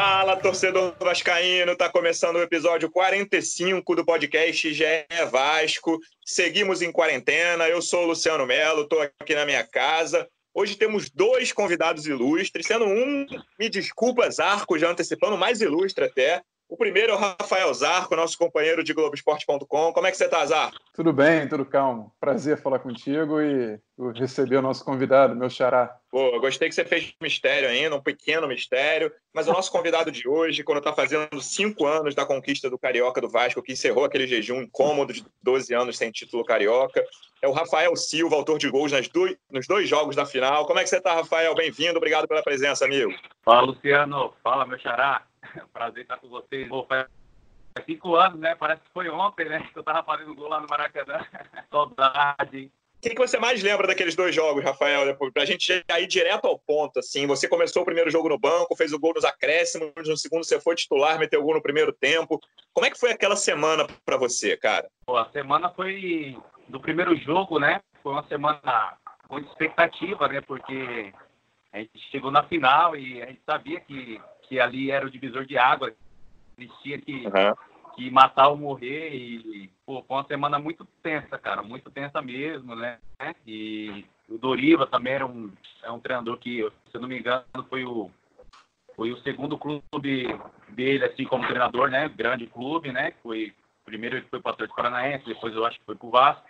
Fala, torcedor vascaíno, tá começando o episódio 45 do podcast GE Vasco. Seguimos em quarentena. Eu sou o Luciano Melo, tô aqui na minha casa. Hoje temos dois convidados ilustres, sendo um, me desculpa, Zarco, já antecipando, mais ilustre até. O primeiro é o Rafael Zarco, nosso companheiro de Globoesporte.com. Como é que você está, Zarco? Tudo bem, tudo calmo. Prazer falar contigo e receber o nosso convidado, meu xará. Pô, gostei que você fez mistério ainda, um pequeno mistério. Mas o nosso convidado de hoje, quando está fazendo cinco anos da conquista do Carioca do Vasco, que encerrou aquele jejum incômodo de 12 anos sem título carioca, é o Rafael Silva, autor de gols nas do... nos dois jogos da final. Como é que você está, Rafael? Bem-vindo, obrigado pela presença, amigo. Fala, Luciano. Fala, meu xará. Prazer estar com vocês. Pô, faz cinco anos, né? Parece que foi ontem, né? Que eu tava fazendo gol lá no Maracanã. Saudade. O que, que, você mais lembra daqueles dois jogos, Rafael? Para a gente ir direto ao ponto, assim, você começou o primeiro jogo no banco, fez o gol nos acréscimos, no segundo você foi titular, meteu o gol no primeiro tempo. Como é que foi aquela semana para você, cara? Pô, a semana foi do primeiro jogo, né? Foi uma semana com expectativa, né? Porque a gente chegou na final e a gente sabia que que ali era o divisor de água. Eles tinham que, uhum. Que matar ou morrer. E, pô, foi uma semana muito tensa, cara, muito tensa mesmo, né? E o Doriva também era um, é um treinador que, se eu não me engano, foi o, foi o segundo clube dele, assim, como treinador, né? Grande clube, né? Foi, primeiro ele foi para o Atlético Paranaense, depois eu acho que foi para o Vasco.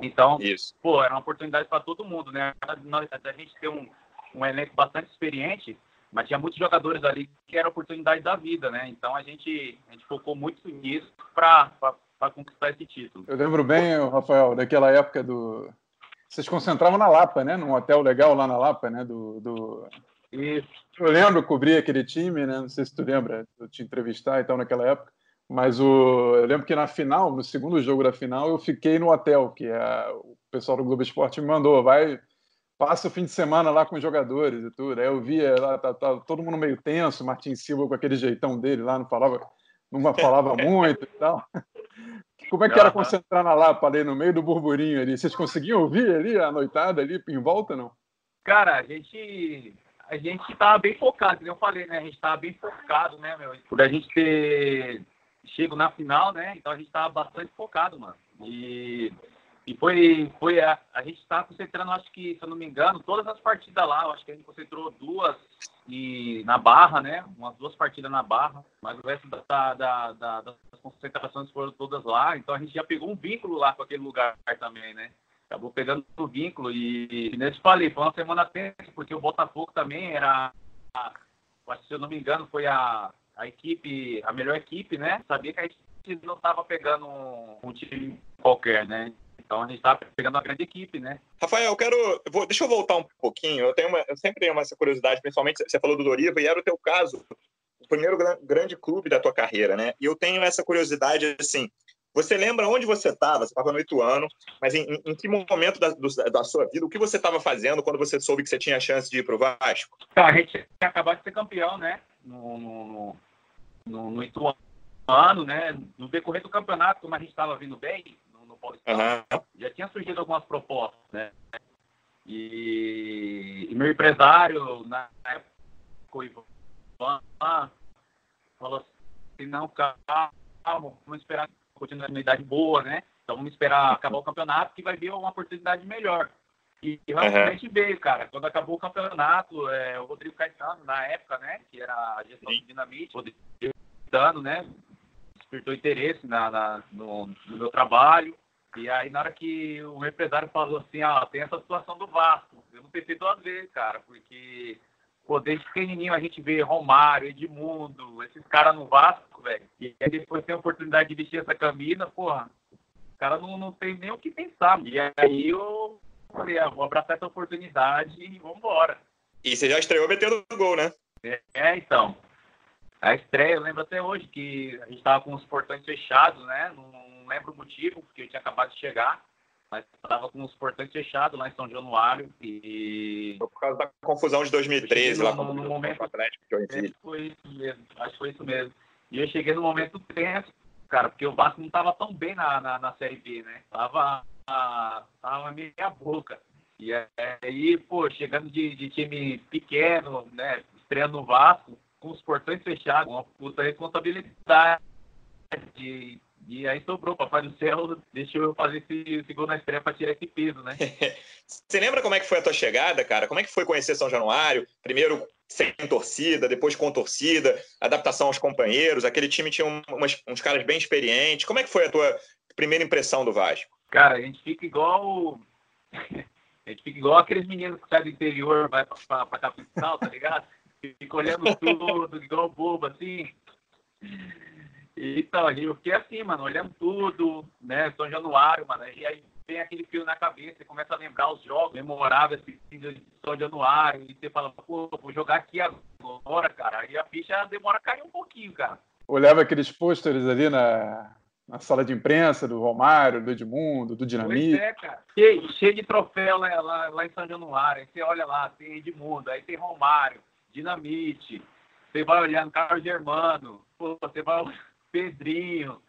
Então, Isso. pô, era uma oportunidade para todo mundo, né? A gente ter um, um elenco bastante experiente, mas tinha muitos jogadores ali que era oportunidade da vida, né? Então a gente, a gente focou muito nisso para conquistar esse título. Eu lembro bem, Rafael, daquela época do. Vocês concentravam na Lapa, né? Num hotel legal lá na Lapa, né? Do, do... Isso. Eu lembro, cobrir aquele time, né? Não sei se tu lembra, eu te entrevistar e tal naquela época. Mas o, eu lembro que na final, no segundo jogo da final, eu fiquei no hotel, que a, o pessoal do Globo Esporte me mandou, vai, passa o fim de semana lá com os jogadores e tudo. Aí eu via lá, tá, tá, todo mundo meio tenso, Martin Silva com aquele jeitão dele lá, não falava, não falava muito e tal. Como é que era concentrar na Lapa ali, no meio do burburinho ali? Vocês conseguiam ouvir ali a noitada ali em volta, não? Cara, a gente a gente estava bem focado, como eu falei, né? A gente estava bem focado, né, meu? Por a gente ter chego na final, né? Então a gente estava bastante focado, mano. E e foi, foi a, a gente está concentrando, acho que, se eu não me engano, todas as partidas lá. Acho que a gente concentrou duas e na Barra, né? Umas duas partidas na Barra, mas o resto da, da, da, das concentrações foram todas lá. Então a gente já pegou um vínculo lá com aquele lugar também, né? Acabou pegando o vínculo e, e nesse falei, foi uma semana tensa, porque o Botafogo também era, a, se eu não me engano, foi a, a equipe, a melhor equipe, né? Sabia que a gente não estava pegando um, um time qualquer, né? Então a gente está pegando uma grande equipe, né? Rafael, eu quero. Vou, deixa eu voltar um pouquinho. Eu, tenho uma, eu sempre tenho essa curiosidade, principalmente você falou do Doriva, e era o teu caso, o primeiro grande clube da tua carreira, né? E eu tenho essa curiosidade, assim. Você lembra onde você estava? Você estava no Ituano, mas em, em, que momento da, do, da, sua vida, o que você estava fazendo quando você soube que você tinha a chance de ir para o Vasco? Tá, a gente tinha acabado de ser campeão, né? No, no, no, no Ituano, né? No decorrer do campeonato, como a gente estava vindo bem, uhum. já tinha surgido algumas propostas, né? E, e meu empresário, na época, o Ivan, falou assim, não, calma, vamos esperar uma continuidade boa, né? Então vamos esperar acabar o campeonato que vai vir uma oportunidade melhor. E realmente uhum. veio, cara. Quando acabou o campeonato, é, o Rodrigo Caetano, na época, né? Que era a gestão Sim. do Dinamite, o Rodrigo Caetano, né? Despertou interesse na, na no, no, meu trabalho. E aí, na hora que o empresário falou assim, ó, tem essa situação do Vasco, eu não pensei duas vezes, cara, porque, pô, desde pequenininho a gente vê Romário, Edmundo, esses caras no Vasco, velho, e aí depois tem a oportunidade de vestir essa camisa, porra, o cara não, não tem nem o que pensar. E aí eu falei, ah, vou abraçar essa oportunidade e vambora. E você já estreou metendo gol, né? É, é, então. A estreia, eu lembro até hoje que a gente tava com os portões fechados, né? Num não lembro o motivo, porque eu tinha acabado de chegar, mas estava com os portões fechados lá em São Januário e... Por causa da confusão de 2013 lá no, no momento, o Atlético de Joinville. Foi isso mesmo, acho que foi isso mesmo. E eu cheguei no momento tenso, cara, porque o Vasco não estava tão bem na, na, na, Série B, né? Tava, a, tava meia boca. E aí, pô, chegando de, de time pequeno, né? Estreando no Vasco, com os portões fechados, uma puta responsabilidade. E, aí sobrou, papai do céu deixou eu fazer esse, esse gol na estreia para tirar esse peso, né? Você lembra como é que foi a tua chegada, cara? Como é que foi conhecer São Januário? Primeiro sem torcida, depois com torcida, adaptação aos companheiros, aquele time tinha umas, uns caras bem experientes. Como é que foi a tua primeira impressão do Vasco? Cara, a gente fica igual. A gente fica igual aqueles meninos que saem do interior, vai pra, pra, pra capital, tá ligado? Fica olhando tudo, igual bobo, assim. Então, eu fiquei assim, mano, olhando tudo, né? São Januário, mano. E aí vem aquele fio na cabeça, você começa a lembrar os jogos memoráveis de São Januário, e você fala, pô, vou jogar aqui agora, cara. Aí a ficha demora a cair um pouquinho, cara. Olhava aqueles pôsteres ali na, na sala de imprensa do Romário, do Edmundo, do Dinamite. Pois é, cara. Cheio, cheio de troféu lá, lá, lá, em São Januário. Aí você olha lá, tem Edmundo, aí tem Romário, Dinamite. Você vai olhando Carlos Germano, pô, você vai Pedrinho.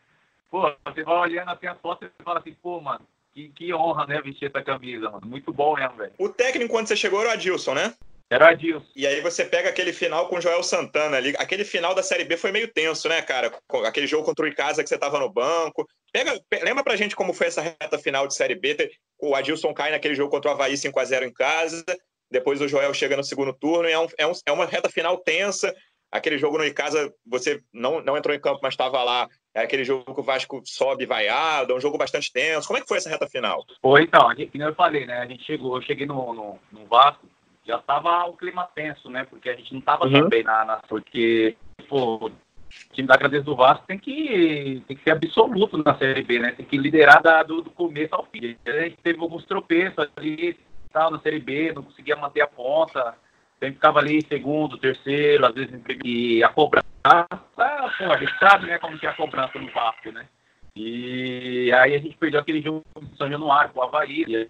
Pô, você vai olhando assim as fotos e fala assim, pô, mano, que, que honra, né, vestir essa camisa, mano. Muito bom mesmo, velho. O técnico, quando você chegou, era o Adilson, né? Era o Adilson. E aí você pega aquele final com o Joel Santana ali. Aquele final da Série B foi meio tenso, né, cara? Aquele jogo contra o Icasa que você tava no banco. Pega, lembra pra gente como foi essa reta final de Série B? O Adilson cai naquele jogo contra o Havaí 5x0 em casa. Depois o Joel chega no segundo turno e é, um, é, um, é uma reta final tensa. Aquele jogo no Icasa, você não, não entrou em campo, mas estava lá. É aquele jogo que o Vasco sobe vaiado, é um jogo bastante tenso. Como é que foi essa reta final? Foi, então, como eu falei, né? A gente chegou, eu cheguei no, no, no Vasco, já estava o clima tenso, né? Porque a gente não estava uhum. tão bem na, na. Porque, pô, o time da Grandeza do Vasco tem que, tem que ser absoluto na Série B, né? Tem que liderar da, do, do começo ao fim. A gente teve alguns tropeços ali, tal, na Série B, não conseguia manter a ponta sempre ficava ali em segundo, terceiro, às vezes e a cobrança, ah, pô, a gente sabe né, como que é a cobrança no Vasco, né? E aí a gente perdeu aquele jogo de São Januário com o Havaí, e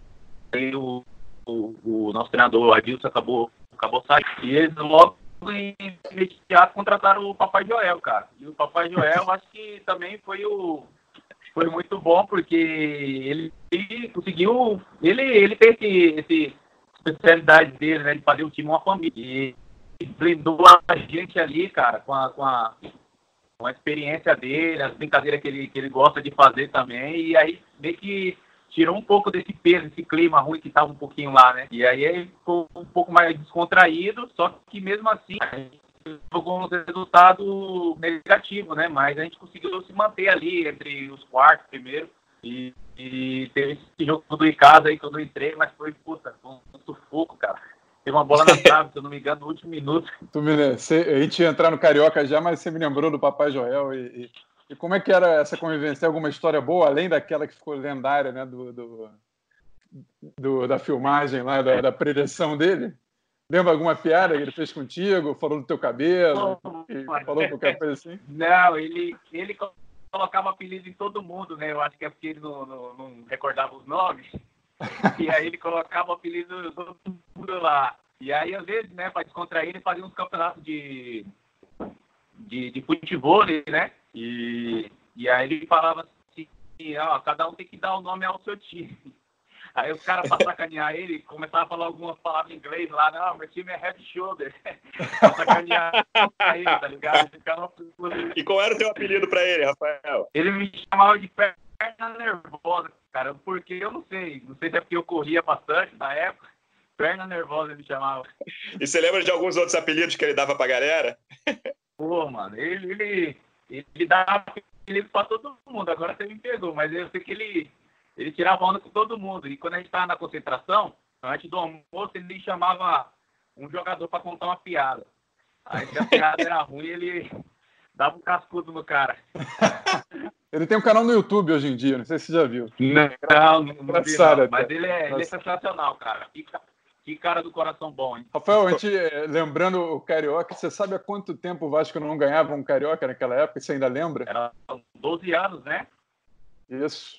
aí o, o, o nosso treinador, o Adilson, acabou, acabou saindo. E eles logo em imediato contrataram o Papai Joel, cara. E o Papai Joel, acho que também foi o foi muito bom porque ele, ele conseguiu ele ele tem esse, esse especialidade dele, né? De fazer o time uma família. E, blindou a gente ali, cara, com a, com a, com a experiência dele, as brincadeiras que ele, que ele gosta de fazer também. E aí meio que tirou um pouco desse peso, esse clima ruim que estava um pouquinho lá, né? E aí ele ficou um pouco mais descontraído, só que mesmo assim jogou um resultado negativo, né? Mas a gente conseguiu se manter ali entre os quartos primeiro. E e teve esse jogo do Icasa aí que eu não entrei, mas foi, puta, um sufoco, cara. Teve uma bola na trave, se eu não me engano, no último minuto. Tu me, cê, a gente ia entrar no Carioca já, mas você me lembrou do Papai Joel e, e, e, como é que era essa convivência? Tem alguma história boa, além daquela que ficou lendária, né, do, do, do da filmagem lá, da, da predição dele? Lembra alguma piada que ele fez contigo? Falou do teu cabelo? Oh, falou qualquer coisa assim? Não, ele, ele colocava apelido em todo mundo, né? Eu acho que é porque ele não, não, não recordava os nomes. e aí ele colocava apelido todo mundo lá. E aí, às vezes, né, para descontrair, ele fazia uns campeonatos de, de, de futebol, né? E, e aí ele falava assim, ó, cada um tem que dar o nome ao seu time. Aí os caras, pra sacanear ele, começavam a falar algumas palavras em inglês lá, não, meu time é head shoulder. pra sacanear ele, tá ligado? E qual era o teu apelido pra ele, Rafael? Ele me chamava de perna nervosa, cara, porque eu não sei. Não sei se é porque eu corria bastante na época. Perna nervosa ele me chamava. E você lembra de alguns outros apelidos que ele dava pra galera? Pô, mano, ele, ele, ele dava apelido pra todo mundo. Agora você me pegou, mas eu sei que ele ele tirava onda com todo mundo. E quando a gente estava na concentração, antes do almoço, ele chamava um jogador para contar uma piada. Aí se a piada era ruim, ele dava um cascudo no cara. Ele tem um canal no YouTube hoje em dia, não sei se você já viu. Não, não, não, vi, não. Mas ele é, ele é sensacional, cara. Que, que, cara do coração bom, hein? Rafael, a gente, eh, lembrando o Carioca, você sabe há quanto tempo o Vasco não ganhava um Carioca naquela época? Você ainda lembra? Era 12 anos, né? Isso,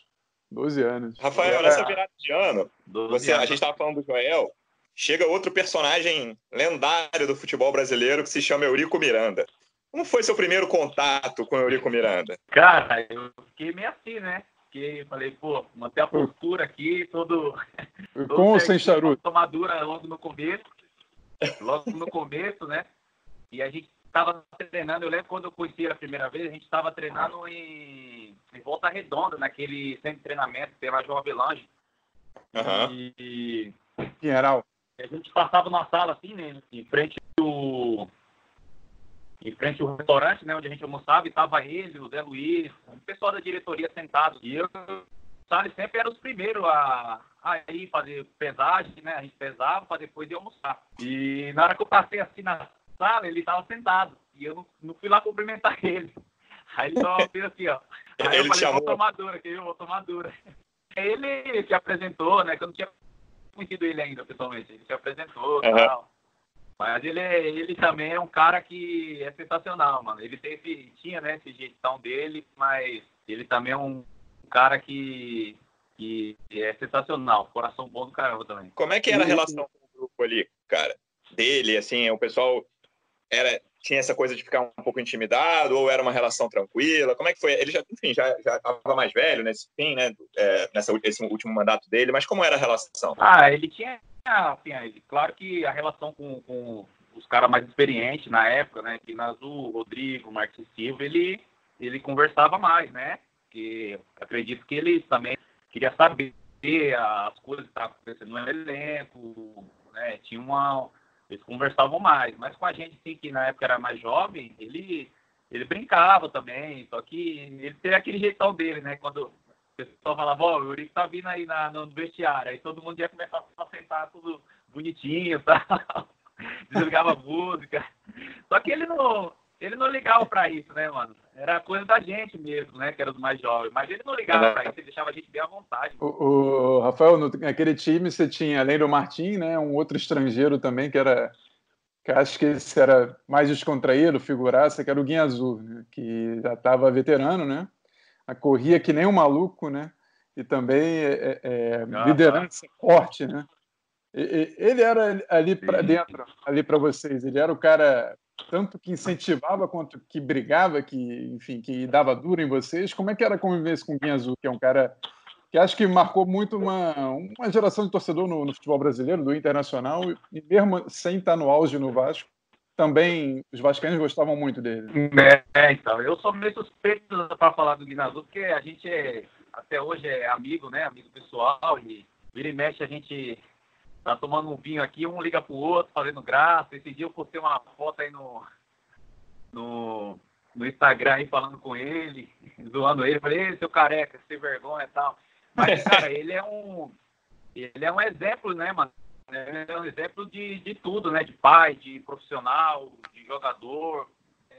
12 anos. Rafael, nessa virada de ano, você, a gente estava falando do Joel, chega outro personagem lendário do futebol brasileiro que se chama Eurico Miranda. Como foi seu primeiro contato com o Eurico Miranda? Cara, eu fiquei meio assim, né? Fiquei, falei, pô, manter a postura aqui, todo. todo com ou sem charuto? Tomadura logo no começo. Logo no começo, né? E a gente estava treinando, eu lembro quando eu conheci a primeira vez, a gente estava treinando em, em, Volta Redonda, naquele centro de treinamento pela João Avelange. Uhum. E. Pinheiral. A gente passava numa sala assim, né? Em frente ao. Em frente ao restaurante, né? Onde a gente almoçava, e estava ele, o Zé Luiz, o pessoal da diretoria sentado. E eu, sabe, sempre era os primeiros a, a ir fazer pesagem, né? A gente pesava para depois ir almoçar. E na hora que eu passei assim na sala, ele estava sentado. E eu não, não, fui lá cumprimentar ele. Aí ele só fez assim, ó. Aí ele eu falei, chamou. vou tomar dura aqui, vou tomar dura. Ele se apresentou, né? Que eu não tinha conhecido ele ainda, pessoalmente. Ele se apresentou e uhum. tal. Mas ele, ele também é um cara que é sensacional, mano. Ele teve, tinha, né, esse jeitão dele, mas ele também é um cara que, que é sensacional. Coração bom do caramba também. Como é que era a relação com o grupo ali, cara? Dele, assim, o pessoal era tinha essa coisa de ficar um pouco intimidado ou era uma relação tranquila? Como é que foi? Ele já, enfim, já estava mais velho nesse fim, né? É, nessa esse último mandato dele, mas como era a relação? Ah, ele tinha, assim, ele, claro que a relação com, com os caras mais experientes na época, né? Que Nazu, Rodrigo, Martins Silva, ele ele conversava mais, né? Que acredito que ele também queria saber as coisas que estavam acontecendo no elenco, né? Tinha uma eles conversavam mais. Mas com a gente, sim, que na época era mais jovem, ele, ele brincava também. Só que ele tem aquele jeitão dele, né? Quando o pessoal falava, ó, o Eurico tá vindo aí na, no vestiário. Aí todo mundo ia começar a sentar tudo bonitinho, tal. Desligava música. Só que ele não, ele não ligava para isso, né, mano? Era coisa da gente mesmo, né? Que era os mais jovens. Mas ele não ligava para isso, ele deixava a gente bem à vontade. O, o Rafael, no, naquele time você tinha, além do Martim, né? Um outro estrangeiro também que era. Que acho que esse era mais descontraído, figuraça, que era o Guinha Azul, né? que já estava veterano, né? A corria que nem um maluco, né? E também é, é, ah, liderança tá. forte, né? Ele era ali para dentro, ali para vocês. Ele era o cara tanto que incentivava quanto que brigava, que enfim, que dava duro em vocês. Como é que era a convivência com o Guinha Azul, que é um cara que acho que marcou muito uma, uma geração de torcedor no, no, futebol brasileiro, do Internacional, e mesmo sem estar no auge no Vasco, também os vascaínos gostavam muito dele. É, então, eu sou meio suspeito para falar do Guinha Azul, porque a gente é, até hoje é amigo, né, amigo pessoal, e vira e mexe a gente tá tomando um vinho aqui, um liga pro outro, fazendo graça. Esse dia eu postei uma foto aí no, no, no Instagram aí falando com ele, zoando ele. Falei, seu careca, sem vergonha e tal. Mas, cara, ele é um. Ele é um exemplo, né, mano? Ele é um exemplo de, de tudo, né? De pai, de profissional, de jogador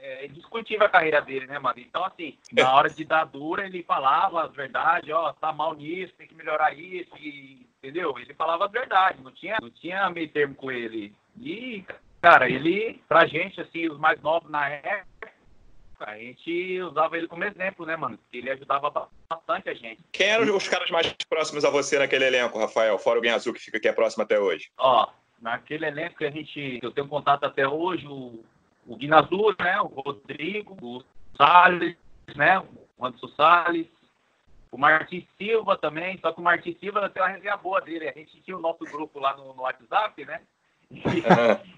é indiscutível a carreira dele, né, mano? Então, assim, na hora de dar dura, ele falava as verdades, ó, tá mal nisso, tem que melhorar isso, e, entendeu? Ele falava as verdades, não tinha, não tinha meio termo com ele. E, cara, ele, pra gente, assim, os mais novos na época, a gente usava ele como exemplo, né, mano? Porque ele ajudava bastante a gente. Quem eram os caras mais próximos a você naquele elenco, Rafael? Fora o Azul, que fica aqui é próximo até hoje. Ó, naquele elenco que a gente, eu tenho contato até hoje, o o Guinazul, né? O Rodrigo, o Salles, né? O Anderson Salles, o Martin Silva também, só que o Martin Silva tem uma resenha boa dele. A gente tinha o nosso grupo lá no, no WhatsApp, né?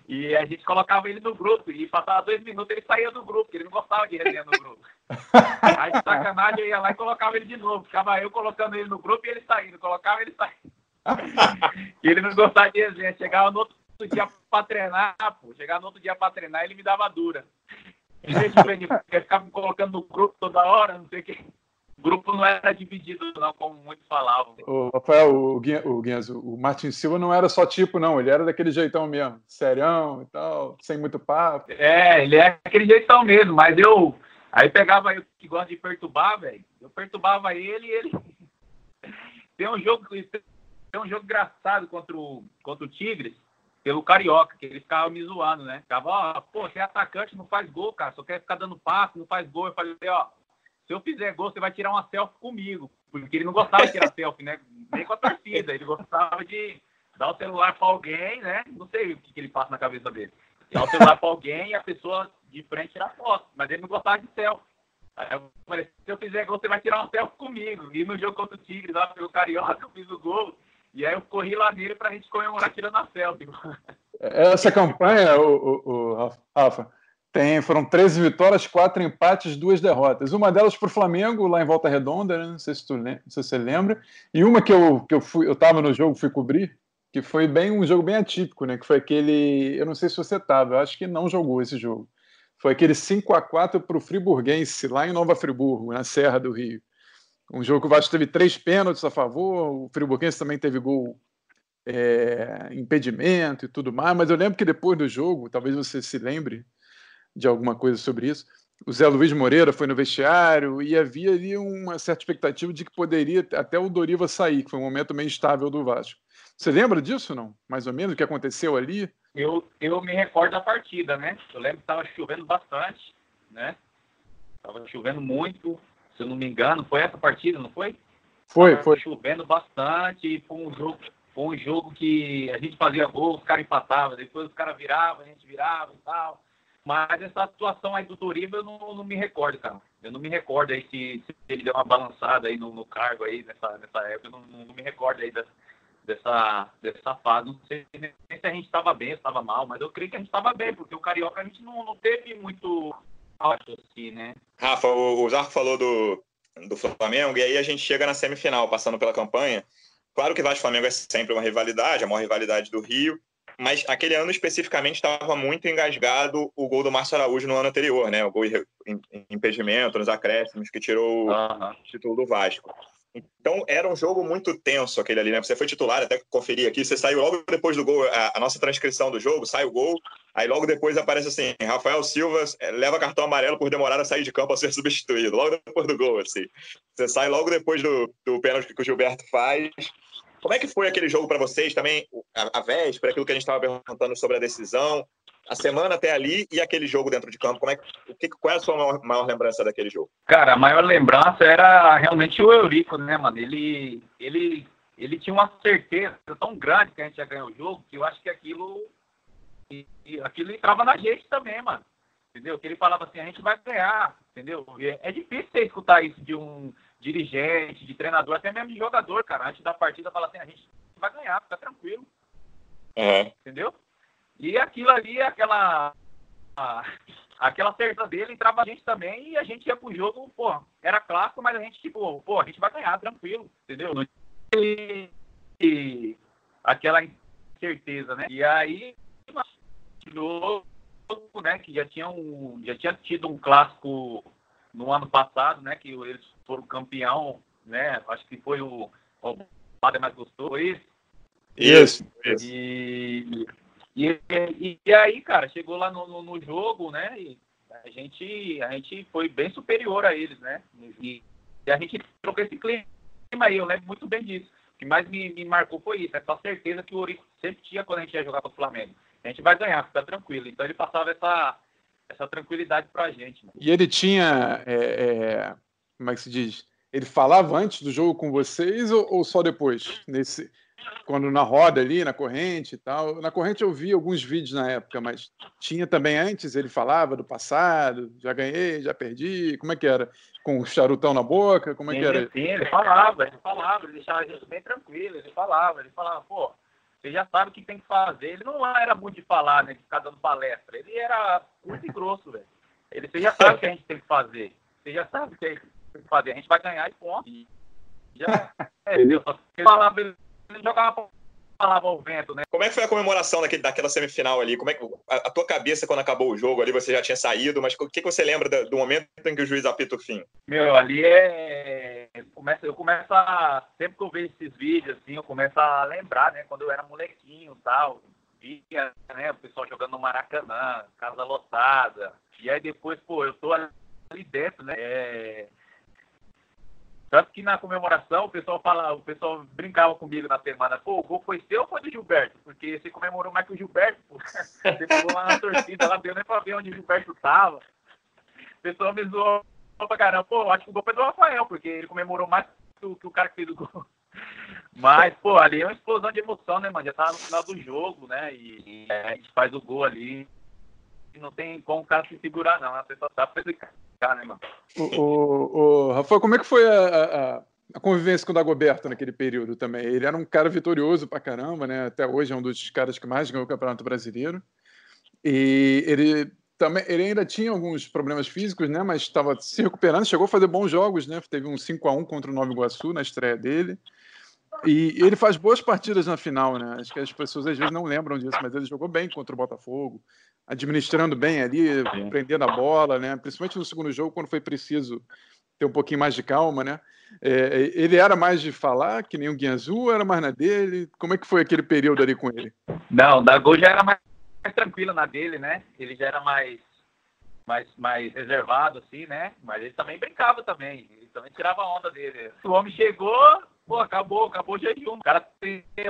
E, e, a gente colocava ele no grupo e passava dois minutos ele saía do grupo, porque ele não gostava de resenha no grupo. Aí de sacanagem eu ia lá e colocava ele de novo. Ficava eu colocando ele no grupo e ele saindo, colocava ele saindo. e ele não gostava de resenha. Chegava no outro dia pra treinar, pô. Chegar no outro dia pra treinar, ele me dava dura. Em vez de ficar me colocando no grupo toda hora, não sei o que. O grupo não era dividido, não, como muitos falavam. O Rafael, o, o, Guinhas, o Martin Silva não era só tipo, não. Ele era daquele jeitão mesmo. Serião e tal, sem muito papo. É, ele é aquele jeitão mesmo, mas eu. Aí pegava eu que gosta de perturbar, velho. Eu perturbava ele e ele. tem um jogo. Tem um jogo engraçado contra o, contra o Tigres pelo Carioca, que ele ficava me zoando, né? Ficava, ó, pô, você é atacante, não faz gol, cara, só quer ficar dando passe, não faz gol. Eu falei, ó, se eu fizer gol, você vai tirar uma selfie comigo. Porque ele não gostava de tirar selfie, né? Nem com a torcida. Ele gostava de dar o celular para alguém, né? Não sei o que, que ele passa na cabeça dele. Dar o celular para alguém e a pessoa de frente tirar foto. Mas ele não gostava de selfie. Aí eu falei, se eu fizer gol, você vai tirar uma selfie comigo. E no jogo contra o Tigre, lá pelo Carioca, eu fiz o gol. E aí eu corri lá nele pra gente comemorar tirando a selfie. Essa campanha, o, o, o Rafa, tem, foram 13 vitórias, 4 empates, 2 derrotas. Uma delas para o Flamengo, lá em Volta Redonda, né? não, sei se tu, não sei se você lembra. E uma que eu, que eu fui, eu estava no jogo, fui cobrir, que foi bem um jogo bem atípico, né? Que foi aquele. Eu não sei se você estava, eu acho que não jogou esse jogo. Foi aquele 5 a 4 para o Friburguense, lá em Nova Friburgo, na Serra do Rio. Um jogo que o Vasco teve três pênaltis a favor, o Friburguense também teve gol é, impedimento e tudo mais, mas eu lembro que depois do jogo, talvez você se lembre de alguma coisa sobre isso, o Zé Luiz Moreira foi no vestiário e havia ali uma certa expectativa de que poderia até o Doriva sair, que foi um momento meio instável do Vasco. Você lembra disso, não? Mais ou menos o que aconteceu ali? eu, eu me recordo da partida, né? Eu lembro que estava chovendo bastante, né? Tava chovendo muito, se eu não me engano, foi essa partida, não foi? Foi, tava foi. Chovendo bastante, e foi um jogo, foi um jogo que a gente fazia gol, os caras empatavam, depois os caras viravam, a gente virava e tal. Mas essa situação aí do Doriva eu não, não me recordo, cara. Eu não me recordo aí se, se ele deu uma balançada aí no, no cargo aí nessa, nessa época, eu não, não me recordo aí dessa, dessa, dessa fase. Não sei se a gente estava bem, estava mal, mas eu creio que a gente estava bem, porque o Carioca a gente não, não teve muito alto assim, né? Rafa, o, o Zarco falou do, do Flamengo, e aí a gente chega na semifinal, passando pela campanha. Claro que Vasco Flamengo é sempre uma rivalidade, a maior rivalidade do Rio, mas aquele ano especificamente estava muito engasgado o gol do Márcio Araújo no ano anterior, né? O gol em impedimento, nos acréscimos, que tirou uhum. o título do Vasco. Então era um jogo muito tenso aquele ali, né? Você foi titular, até conferir aqui, você saiu logo depois do gol, a, a, nossa transcrição do jogo, sai o gol, aí logo depois aparece assim, Rafael Silva eh, leva cartão amarelo por demorar a sair de campo a ser substituído, logo depois do gol, assim. Você sai logo depois do, do pênalti que o Gilberto faz. Como é que foi aquele jogo para vocês também, a, a véspera, aquilo que a gente estava perguntando sobre a decisão? a semana até ali e aquele jogo dentro de campo? Como é, o que, qual é a sua maior, maior, lembrança daquele jogo? Cara, a maior lembrança era realmente o Eurico, né, mano? Ele, ele, ele tinha uma certeza tão grande que a gente ia ganhar o jogo que eu acho que aquilo, aquilo entrava na gente também, mano. Entendeu? Que ele falava assim, a gente vai ganhar, entendeu? É difícil você escutar isso de um dirigente, de treinador, até mesmo de jogador, cara. Antes da partida, fala assim, a gente vai ganhar, fica tranquilo. Uhum. Entendeu? E aquilo ali, aquela aquela certeza dele, entrava a gente também e a gente ia pro jogo, pô, era clássico, mas a gente, tipo, pô, a gente vai ganhar, tranquilo, entendeu? E, e aquela incerteza, né? E aí, novo, né, que já tinha, um, já tinha tido um clássico no ano passado, né, que eles foram campeão, né, acho que foi o, o mais gostou, isso? Isso, isso. E, e, e, e, aí, cara, chegou lá no, no, no, jogo, né? E a gente, a gente foi bem superior a eles, né? E, e a gente trocou esse clima aí, eu lembro muito bem disso. O que mais me, me marcou foi isso, essa certeza que o Orico sempre tinha quando a gente ia jogar para o Flamengo. A gente vai ganhar, fica tranquilo. Então ele passava essa, essa tranquilidade para a gente. E ele tinha, é, é, como é que se diz? Ele falava antes do jogo com vocês ou, ou só depois? Nesse, quando na roda ali, na corrente e tal. Na corrente eu vi alguns vídeos na época, mas tinha também antes, ele falava do passado, já ganhei, já perdi, como é que era? Com o charutão na boca, como é que era? Sim, ele falava, ele falava, ele deixava a gente bem tranquilo, ele falava, ele falava, pô, você já sabe o que tem que fazer. Ele não era muito de falar, né, de ficar dando palestra, ele era curto e grosso, velho. Ele, você já sabe o que a gente tem que fazer, você já sabe o que tem que fazer, a gente vai ganhar e ponto. Já, é, entendeu? Falava, jogava falava ao vento, né? Como é que foi a comemoração daquele, daquela semifinal ali? Como é que a, a, tua cabeça quando acabou o jogo ali você já tinha saído, mas o que, que você lembra do, do momento em que o juiz apita o fim? Meu, ali é começa, eu começo a sempre que eu vejo esses vídeos assim, eu começo a lembrar, né, quando eu era molequinho, tal, via, né, o pessoal jogando no Maracanã, casa lotada. E aí depois, pô, eu tô ali dentro, né? É, tanto que na comemoração o pessoal fala, o pessoal brincava comigo na semana, pô, o gol foi seu ou foi do Gilberto? Porque você comemorou mais que o Gilberto, pô. Você pegou lá na torcida, lá deu nem pra ver onde o Gilberto tava. O pessoal me zoou pra caramba. Pô, acho que o gol foi do Rafael, porque ele comemorou mais que o, que o cara que fez o gol. Mas, pô, ali é uma explosão de emoção, né, mano? Já tava no final do jogo, né? E, e a gente faz o gol ali. Não tem como o cara se segurar, não. Só tá pra explicar, né, mano? O, o, o, Rafael, como é que foi a, a, a, convivência com o Dagoberto naquele período também? Ele era um cara vitorioso pra caramba, né? Até hoje é um dos caras que mais ganhou o Campeonato Brasileiro. E ele também ele ainda tinha alguns problemas físicos, né? Mas estava se recuperando, chegou a fazer bons jogos, né? Teve um 5 a 1 contra o Nova Iguaçu na estreia dele. E ele faz boas partidas na final, né? Acho que as pessoas às vezes não lembram disso, mas ele jogou bem contra o Botafogo, administrando bem ali, prendendo a bola, né? Principalmente no segundo jogo, quando foi preciso ter um pouquinho mais de calma, né? É, ele era mais de falar, que nem o Guianzu, era mais na dele? Como é que foi aquele período ali com ele? Não, o Dago já era mais, mais tranquilo na dele, né? Ele já era mais, mais, mais reservado, assim, né? Mas ele também brincava também, ele também tirava a onda dele. O homem chegou, Pô, acabou, acabou o jejum. O cara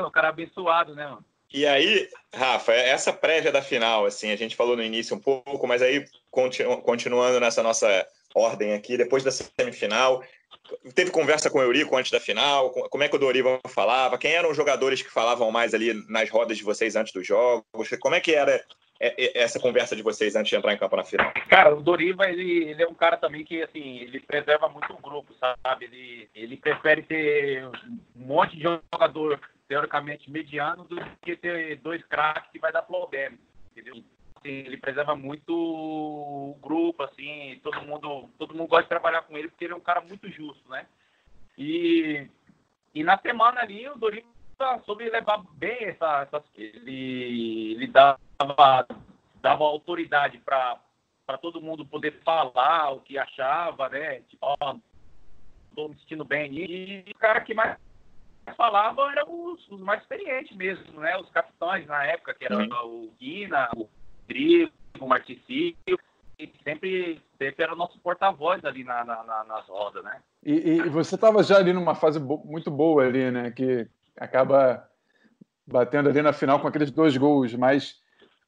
o cara abençoado, né, mano? E aí, Rafa, essa prévia da final, assim, a gente falou no início um pouco, mas aí continu continuando nessa nossa ordem aqui, depois da semifinal, teve conversa com o Eurico antes da final, como é que o Dorival falava, quem eram os jogadores que falavam mais ali nas rodas de vocês antes dos jogos, como é que era é, é, essa conversa de vocês antes de entrar em campo na final? Cara, o Doriva, ele, ele é um cara também que, assim, ele preserva muito o grupo, sabe? Ele, ele prefere ter um monte de jogador, teoricamente, mediano do que ter dois craques que vai dar problema, entendeu? Assim, ele preserva muito o grupo, assim, todo mundo, todo mundo gosta de trabalhar com ele porque ele é um cara muito justo, né? E, e na semana ali, o Doriva soube levar bem essa, essa ele, ele dava, dava autoridade para todo mundo poder falar o que achava, né? Tipo, ó, tô me sentindo bem. E o cara que mais falava eram os, os, mais experientes mesmo, né? Os capitães na época, que era o Guina, o Rodrigo, o Marticílio, e sempre, sempre era o nosso porta-voz ali na, na, na, nas rodas, né? E, e você estava já ali numa fase bo muito boa ali, né? Que acaba batendo ali na final com aqueles dois gols, mas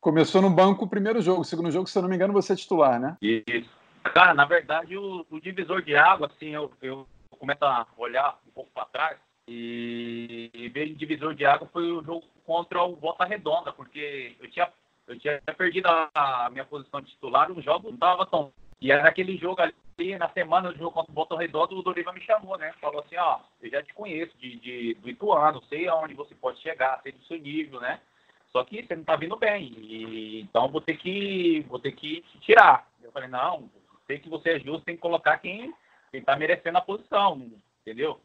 começou no banco o primeiro jogo, o segundo jogo, se eu não me engano, você é titular, né? Isso. Cara, na verdade, o, o divisor de água, assim, eu, eu começo a olhar um pouco para trás e, e vejo o divisor de água foi o jogo contra o Volta Redonda, porque eu tinha, eu tinha perdido a, a minha posição de titular, o jogo não estava tão. E era aquele jogo ali na semana do jogo contra o Volta Redonda, o Doriva me chamou, né? Falou assim, ó, eu já te conheço de, de, do Ituano, sei aonde você pode chegar, sei do seu nível, né? Só que você não tá vindo bem, e, então vou ter que vou ter que te tirar. Eu falei, não, sei que você é justo, tem que colocar quem, quem tá merecendo a posição, entendeu?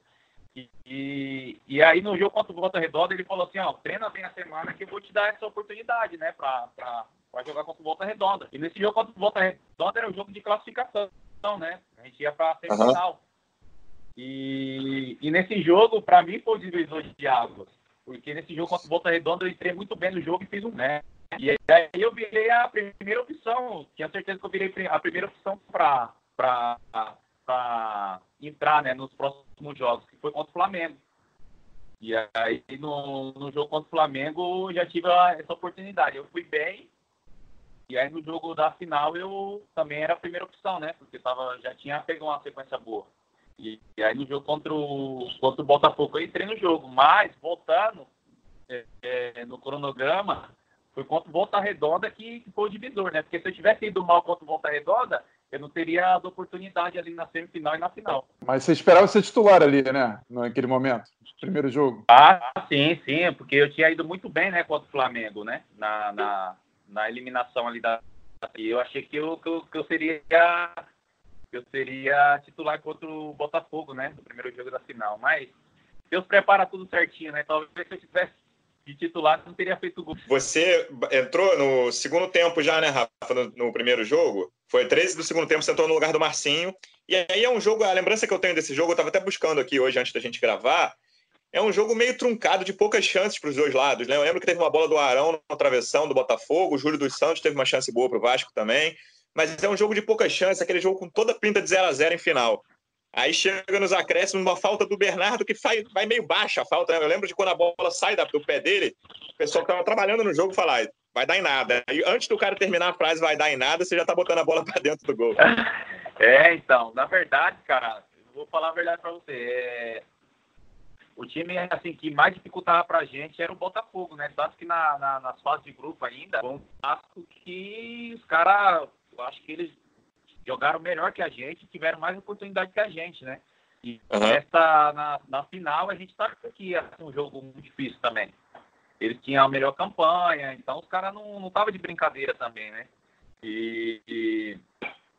E, e, e, aí no jogo contra o Volta Redonda ele falou assim, ó, treina bem a semana que eu vou te dar essa oportunidade, né, pra, pra, pra jogar contra o Volta Redonda. E nesse jogo contra o Volta Redonda era o jogo de classificação né? A gente ia para a semifinal. Uhum. E, e nesse jogo, para mim, foi o divisor de águas. Porque nesse jogo contra o Volta Redonda, eu entrei muito bem no jogo e fiz um né. E aí eu virei a primeira opção. Tinha certeza que eu virei a primeira opção para entrar né, nos próximos jogos, que foi contra o Flamengo. E aí no, no jogo contra o Flamengo já tive essa oportunidade. Eu fui bem, e aí no jogo da final eu também era a primeira opção, né? Porque tava, já tinha pegado uma sequência boa. E, e, aí no jogo contra o, contra o Botafogo eu entrei no jogo. Mas, voltando é, é, no cronograma, foi contra o Volta Redonda que, que, foi o divisor, né? Porque se eu tivesse ido mal contra o Volta Redonda, eu não teria a oportunidade ali na semifinal e na final. Mas você esperava ser titular ali, né? Naquele momento, primeiro jogo. Ah, sim, sim, porque eu tinha ido muito bem, né, contra o Flamengo, né? Na, na, na eliminação ali da. E eu achei que eu, que eu, que eu seria eu seria titular contra o Botafogo, né? No primeiro jogo da final. Mas Deus prepara tudo certinho, né? Talvez se eu tivesse de titular, não teria feito gol. Você entrou no segundo tempo já, né, Rafa, no, no, primeiro jogo? Foi 13 do segundo tempo, você entrou no lugar do Marcinho. E aí é um jogo, a lembrança que eu tenho desse jogo, eu estava até buscando aqui hoje, antes da gente gravar, é um jogo meio truncado, de poucas chances para os dois lados. Né? Eu lembro que teve uma bola do Arão na travessão do Botafogo, o Júlio dos Santos teve uma chance boa para o Vasco também. Mas é um jogo de poucas chances, aquele jogo com toda a pinta de 0 a 0 em final. Aí chega nos acréscimos uma falta do Bernardo que vai meio baixa a falta. Né? Eu lembro de quando a bola sai do pé dele, o pessoal que estava trabalhando no jogo fala, vai dar em nada. Aí antes do cara terminar a frase vai dar em nada, você já está botando a bola para dentro do gol. É, então, na verdade, cara, vou falar a verdade para você. É... O time assim, que mais dificultava pra gente era o Botafogo, né? Tanto que na, na, nas fases de grupo ainda, foi um que os caras, eu acho que eles jogaram melhor que a gente, tiveram mais oportunidade que a gente, né? E uhum. essa, na, na final a gente sabe que ia ser um jogo muito difícil também. Eles tinham a melhor campanha, então os caras não estavam de brincadeira também, né? E, e,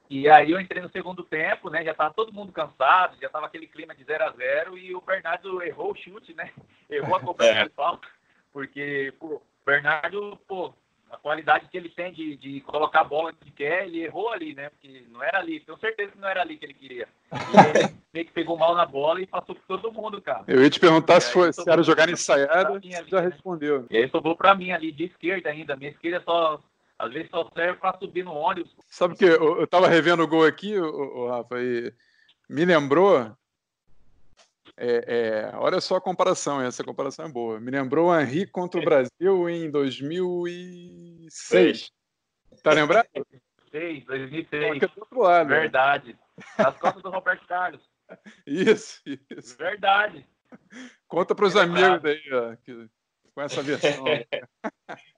e, aí eu entrei no segundo tempo, né? Já estava todo mundo cansado, já estava aquele clima de 0 a 0 e o Bernardo errou o chute, né? Errou a cobrança é. de falta, porque pô, o Bernardo, pô, a qualidade que ele tem de, de colocar a bola onde quer, ele errou ali, né? Porque não era ali, tenho certeza que não era ali que ele queria. E ele meio que pegou mal na bola e passou por todo mundo, cara. Eu ia te perguntar se, foi, se era jogar ensaiado, já né? respondeu. E aí sobrou pra mim ali, de esquerda ainda. Minha esquerda só, às vezes só serve pra subir no ônibus. Sabe que eu, eu tava revendo o gol aqui, o, o Rafa, e me lembrou é, é, olha só a comparação, essa comparação é boa. Me lembrou o Henri contra o Brasil em 2006. Tá lembrado? 2006, 2006. do outro lado. Verdade. Nas costas do Roberto Carlos. Isso, isso. Verdade. Conta para os amigos aí, ó, que, com essa versão.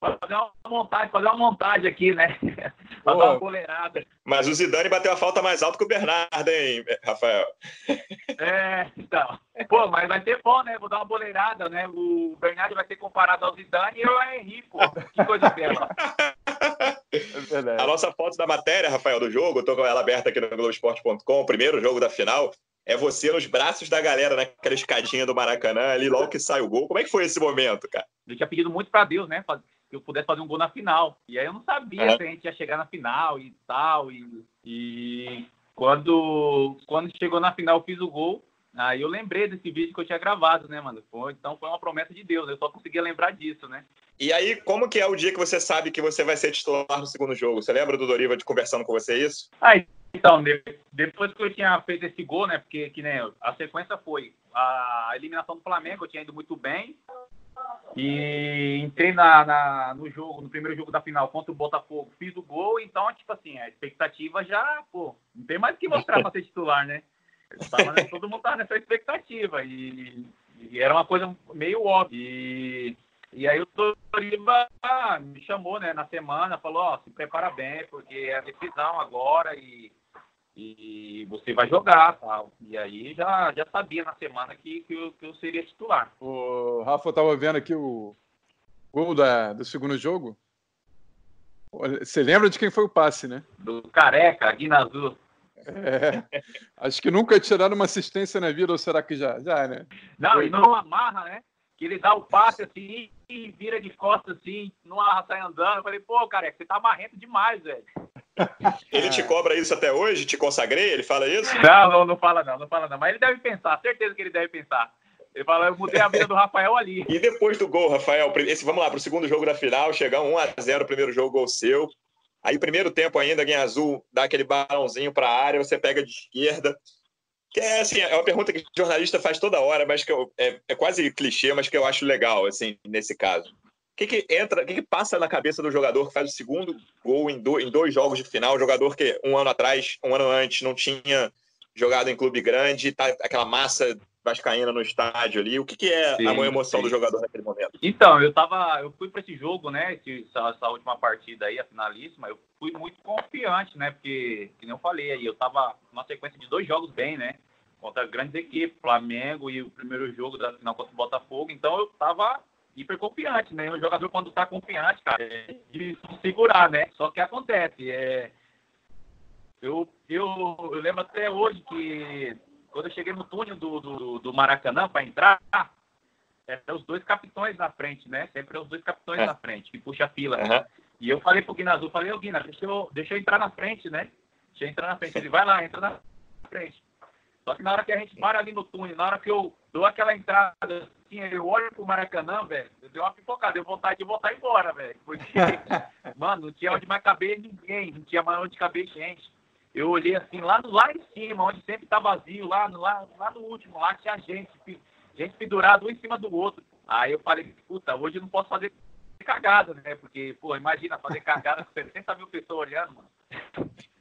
fazer uma montagem, fazer uma montagem aqui, né? Fazer uma goleirada. Mas o Zidane bateu a falta mais alta que o Bernardo, hein, Rafael? É, então. Pô, mas vai ser bom, né? Vou dar uma boleirada, né? O Bernardo vai ser comparado ao Zidane e eu ao Henri, pô. Que coisa bela. É a nossa foto da matéria, Rafael, do jogo, eu tô com ela aberta aqui no Globoesporte.com, o primeiro jogo da final, é você nos braços da galera, naquela escadinha do Maracanã, ali logo que sai o gol. Como é que foi esse momento, cara? Eu tinha pedido muito para Deus, né? Que eu pudesse fazer um gol na final. E aí eu não sabia é. se a gente ia chegar na final e tal. E, e quando, quando chegou na final, eu fiz o gol. Aí eu lembrei desse vídeo que eu tinha gravado, né, mano? Foi, então foi uma promessa de Deus, eu só conseguia lembrar disso, né? E aí, como que é o dia que você sabe que você vai ser titular no segundo jogo? Você lembra do Doriva de conversando com você isso? Ah, então, depois que eu tinha feito esse gol, né? Porque que, né, a sequência foi a eliminação do Flamengo, eu tinha ido muito bem. E entrei na, na, no jogo, no primeiro jogo da final contra o Botafogo, fiz o gol, então, tipo assim, a expectativa já, pô, não tem mais o que mostrar para ser titular, né? Tava, todo mundo tava nessa expectativa e, e, era uma coisa meio óbvia. E, e aí o Doriva ah, me chamou, né, na semana, falou, ó, se prepara bem, porque é a decisão agora e e você vai jogar tal. E aí já, já sabia na semana que, que, eu, que eu seria titular. O Rafa estava vendo aqui o gol da, do segundo jogo. Você lembra de quem foi o passe, né? Do Careca, Guinazul. É, acho que nunca tiraram uma assistência na vida, ou será que já? Já, né? Não, foi. e não amarra, né? Que ele dá o passe assim e vira de costas assim, não sai andando. Eu falei, pô, Careca, você tá marrento demais, velho. Ele te cobra isso até hoje? Te consagrei? Ele fala isso? Não, não, não fala não, não fala não. Mas ele deve pensar, certeza que ele deve pensar. Ele fala, eu mudei a vida do Rafael ali. E depois do gol, Rafael, esse, vamos lá, para o segundo jogo da final, chegar 1x0, primeiro jogo, gol seu. Aí, primeiro tempo ainda, ganha azul, dá aquele balãozinho para a área, você pega de esquerda. Que é, assim, é uma pergunta que o jornalista faz toda hora, mas que eu, é, é quase clichê, mas que eu acho legal, assim, nesse caso que, que entra, o que, que, passa na cabeça do jogador que faz o segundo gol em, do, em dois jogos de final? jogador que um ano atrás, um ano antes, não tinha jogado em clube grande, tá aquela massa vascaína no estádio ali. O que, que é sim, a emoção sim. do jogador naquele momento? Então, eu tava, eu fui para esse jogo, né? Esse, essa, essa, última partida aí, a finalíssima, eu fui muito confiante, né? Porque, como eu falei aí, eu tava numa sequência de dois jogos bem, né? Contra grandes equipes, Flamengo e o primeiro jogo da final contra o Botafogo. Então eu tava hiper confiante, né? O jogador, quando tá confiante, cara, é de segurar, né? Só que acontece, é... Eu, eu, eu lembro até hoje que quando eu cheguei no túnel do, do, do Maracanã para entrar, é, os dois capitões na frente, né? Sempre os dois capitões é. na frente, que puxa a fila. Uhum. E eu falei pro Guinazu, falei, ô Guina, deixa eu, deixa eu entrar na frente, né? Deixa eu entrar na frente. Ele vai lá, entra na frente. Só que na hora que a gente para ali no túnel, na hora que eu dou aquela entrada assim, eu olho pro Maracanã, velho, eu dei uma pipocada, deu vontade de voltar embora, velho. Porque, mano, não tinha onde mais caber ninguém, não tinha mais onde caber gente. Eu olhei assim, lá, no, lá em cima, onde sempre tá vazio, lá, no, lá, lá no último, lá tinha gente, gente pendurada um em cima do outro. Aí eu falei, puta, hoje eu não posso fazer cagada, né? Porque, pô, imagina fazer cagada com 60 mil pessoas olhando, mano.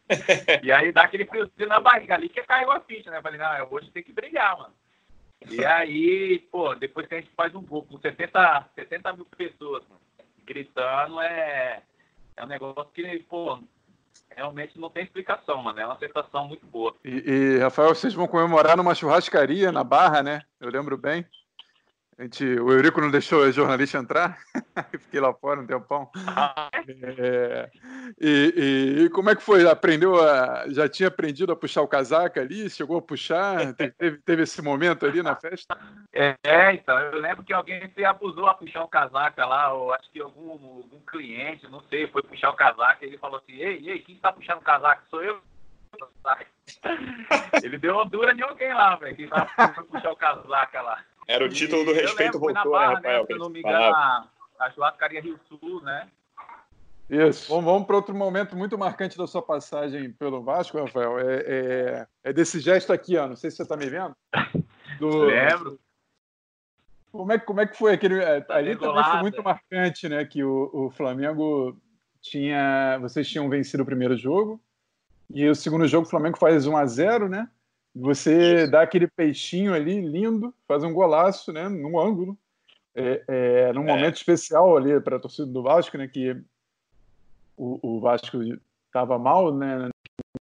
e aí dá aquele friozinho na barriga ali que caiu a ficha, né? Falei, não, hoje tem que brilhar, mano. E aí, pô, depois que a gente faz um gol com 70, 70 mil pessoas mano, gritando, é, é um negócio que, pô, realmente não tem explicação, mano. É uma sensação muito boa. E, e, Rafael, vocês vão comemorar numa churrascaria na Barra, né? Eu lembro bem. A gente, o Eurico não deixou o jornalista entrar, fiquei lá fora um tempão. Ah, é? e, e, como é que foi? Aprendeu a, já tinha aprendido a puxar o casaco ali? Chegou a puxar? Teve, teve esse momento ali na festa? É, então, eu lembro que alguém se abusou a puxar o casaco lá, ou acho que algum, algum cliente, não sei, foi puxar o casaco e ele falou assim, ei, ei, quem está puxando o casaco? Sou eu. Ele deu uma dura em alguém lá, velho, que estava puxar o casaco lá. Era o título do respeito voltou, né, barra, né, Rafael? Né, se eu não me engano, a, churrascaria Rio Sul, né? Isso. Vamos, vamos para outro momento muito marcante da sua passagem pelo Vasco, Rafael. É, é, é desse gesto aqui, ó. Não sei se você está me vendo. Do, Lembro. Como é, como é que foi aquele. É, tá ali também foi muito marcante, né? Que o, o Flamengo tinha. Vocês tinham vencido o primeiro jogo. E o segundo jogo, o Flamengo faz 1 a 0 né? Você dá aquele peixinho ali, lindo, faz um golaço, né? Num ângulo. É, é, num é. momento especial ali para a torcida do Vasco, né? Que o, o Vasco estava mal, né?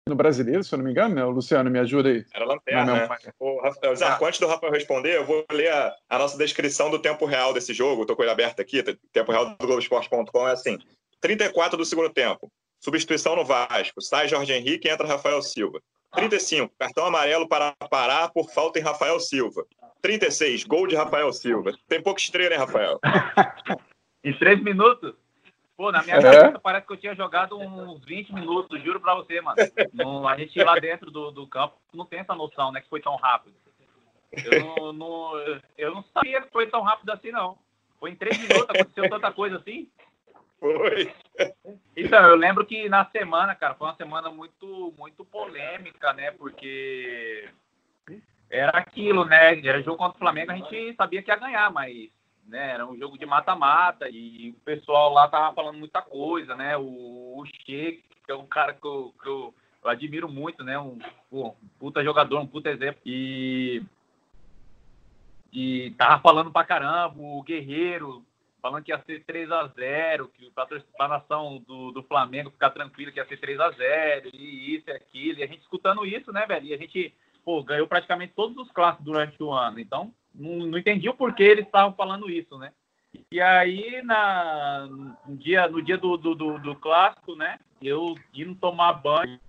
No brasileiro, se eu não me engano, né? O Luciano, me ajuda aí. Era lanterna, né? O Rafael, Zarco, antes do Rafael responder, eu vou ler a, a, nossa descrição do tempo real desse jogo. Estou com ele aberto aqui. Tempo real do Globoesporte.com é assim: 34 do segundo tempo. Substituição no Vasco. Sai Jorge Henrique e entra Rafael Silva. 35, cartão amarelo para parar por falta em Rafael Silva. 36, gol de Rafael Silva. Tem pouca estrela, hein, Rafael? em três minutos? Pô, na minha cabeça parece que eu tinha jogado uns 20 minutos, juro pra você, mano. No, a gente lá dentro do, do campo não tem essa noção, né, que foi tão rápido. Eu não, não, eu não sabia que foi tão rápido assim, não. Foi em três minutos, aconteceu tanta coisa assim. Foi. Então, eu lembro que na semana, cara, foi uma semana muito, muito polêmica, né? Porque era aquilo, né? Era jogo contra o Flamengo, a gente sabia que ia ganhar, mas né, era um jogo de mata-mata e o pessoal lá tava falando muita coisa, né? O, o Che, que é um cara que eu, que eu, eu admiro muito, né? Um, um, puta jogador, um puta exemplo. E, e tava falando pra caramba, o Guerreiro, falando que ia ser 3 a 0 que a nação do, do Flamengo ficar tranquilo que ia ser 3 a 0 e isso e aquilo. E a gente escutando isso, né, velho? E a gente pô, ganhou praticamente todos os clássicos durante o ano. Então, não, não entendi o porquê eles estavam falando isso, né? E aí, na, no dia, no dia do, do, do, do clássico, né? Eu indo tomar banho,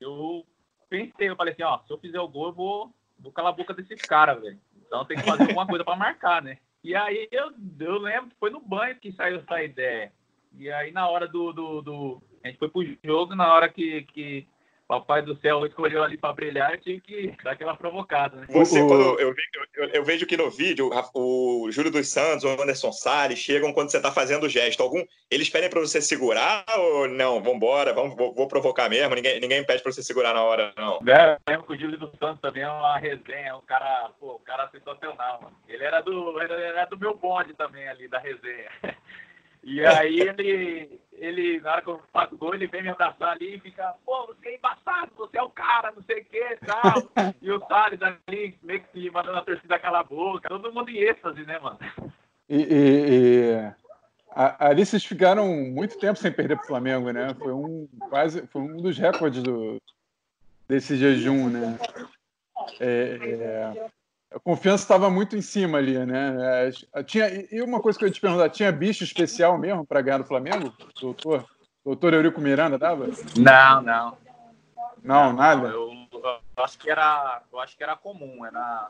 eu pensei, eu falei assim, ó, se eu fizer o gol, eu vou, vou calar a boca desses caras, velho. Então tem que fazer alguma coisa para marcar, né? E aí eu, eu lembro que foi no banho que saiu essa ideia. E aí na hora do. do, do a gente foi pro jogo, na hora que, que Papai do Céu escolheu ali para brilhar, eu tive que dar aquela provocada. Né? Você, quando eu, eu, eu, vejo que no vídeo, o Júlio dos Santos, o Anderson Salles chegam quando você está fazendo o gesto. Algum, eles pedem para você segurar ou não? Vambora, vamos, vou, vou provocar mesmo. Ninguém, ninguém pede para você segurar na hora, não. É, lembro que o Júlio dos Santos também é uma resenha, um cara, pô, um cara sensacional. Mano. Ele era do, ele era do meu bonde também ali, da resenha. E aí ele, ele, na hora que eu faço gol, ele vem me abraçar ali e fica, pô, você é embaçado, você é o cara, não sei o que e tal. e o Thales ali, meio que mandando a torcida calar a boca, todo mundo em êxtase, né, mano? E, e, e ali vocês ficaram muito tempo sem perder pro Flamengo, né? Foi um, quase, foi um dos recordes do, desse jejum, né? É, é, a confiança estava muito em cima ali, né? É, tinha, e uma coisa que eu ia te perguntar, tinha bicho especial mesmo para ganhar do Flamengo? Doutor? Doutor Eurico Miranda dava? Não, não. Não, nada? Eu, eu, acho que era, eu acho que era comum, era,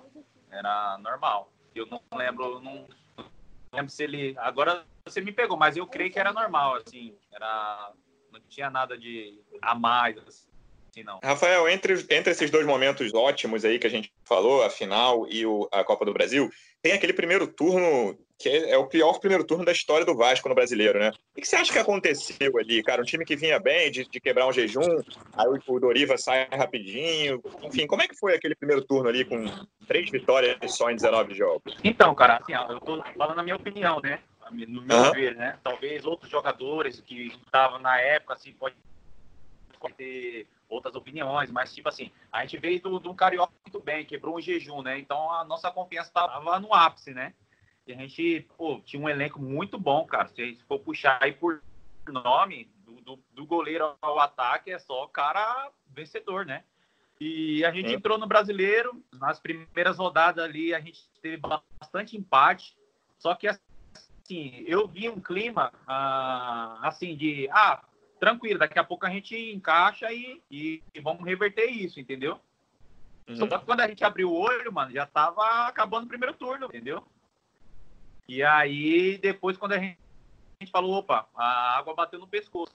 era normal. Eu não lembro, não, não lembro se ele. Agora você me pegou, mas eu creio que era normal, assim. Era, não tinha nada de a mais, assim assim, não. Rafael, entre, entre esses dois momentos ótimos aí que a gente falou, a final e o, a Copa do Brasil, tem aquele primeiro turno que é, é, o pior primeiro turno da história do Vasco no brasileiro, né? O que você acha que aconteceu ali, cara? Um time que vinha bem de, de quebrar um jejum, aí o Doriva sai rapidinho. Enfim, como é que foi aquele primeiro turno ali com três vitórias só em 19 jogos? Então, cara, assim, eu tô falando a minha opinião, né? No meu uhum. ver, né? Talvez outros jogadores que estavam na época, assim, pode ter outras opiniões, mas tipo assim, a gente veio do, do Carioca muito bem, quebrou um jejum, né? Então a nossa confiança estava no ápice, né? E a gente, pô, tinha um elenco muito bom, cara. Se a gente for puxar aí por nome, do, do, do goleiro ao ataque, é só cara vencedor, né? E a gente entrou no brasileiro, nas primeiras rodadas ali, a gente teve bastante empate. Só que assim, eu vi um clima ah, assim de ah, tranquilo, daqui a pouco a gente encaixa e, e, e vamos reverter isso, entendeu? Uhum. Só que quando a gente abriu o olho, mano, já tava acabando o primeiro turno, entendeu? E aí, depois, quando a gente, a gente falou, opa, a água bateu no pescoço.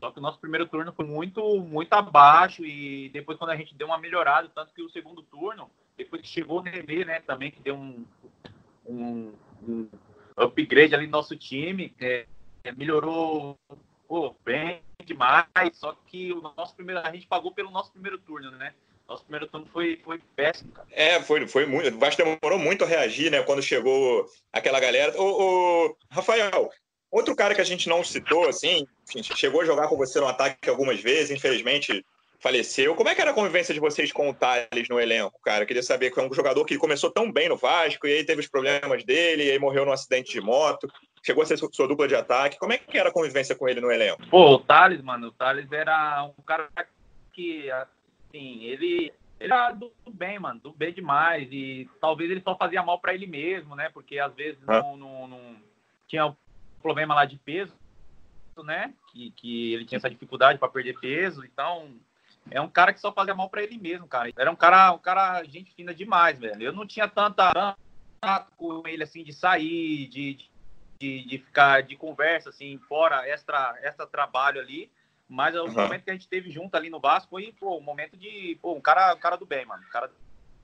Só que o nosso primeiro turno foi muito, muito abaixo e depois quando a gente deu uma melhorada, tanto que o segundo turno, depois que chegou o Nenê, né, também que deu um, um, um upgrade ali no nosso time, é, melhorou pô, bem demais, só que o nosso primeiro, a gente pagou pelo nosso primeiro turno, né? Nosso primeiro turno foi, foi péssimo, cara. É, foi, foi muito. O Vasco demorou muito a reagir, né? Quando chegou aquela galera. Ô, ô, Rafael, outro cara que a gente não citou, assim, chegou a jogar com você no ataque algumas vezes, infelizmente faleceu. Como é que era a convivência de vocês com o Thales no elenco, cara? Eu queria saber que é um jogador que começou tão bem no Vasco, e aí teve os problemas dele, e aí morreu num acidente de moto. Chegou a ser sua dupla de ataque. Como é que era a convivência com ele no elenco? Pô, o Thales, mano, o Thales era um cara que, assim, ele, ele era do, bem, mano, do bem demais. E talvez ele só fazia mal para ele mesmo, né? Porque às vezes ah. não, não, não, tinha um problema lá de peso, né? Que, que ele tinha essa dificuldade para perder peso. Então, é um cara que só fazia mal para ele mesmo, cara. Era um cara, um cara gente fina demais, velho. Eu não tinha tanta, tanta com ele assim de sair, de, de, de ficar de conversa assim, fora extra, extra trabalho ali. Mas o uhum. momento que a gente teve junto ali no Vasco foi, pô, um momento de, pô, um cara, um cara do bem, mano. Um cara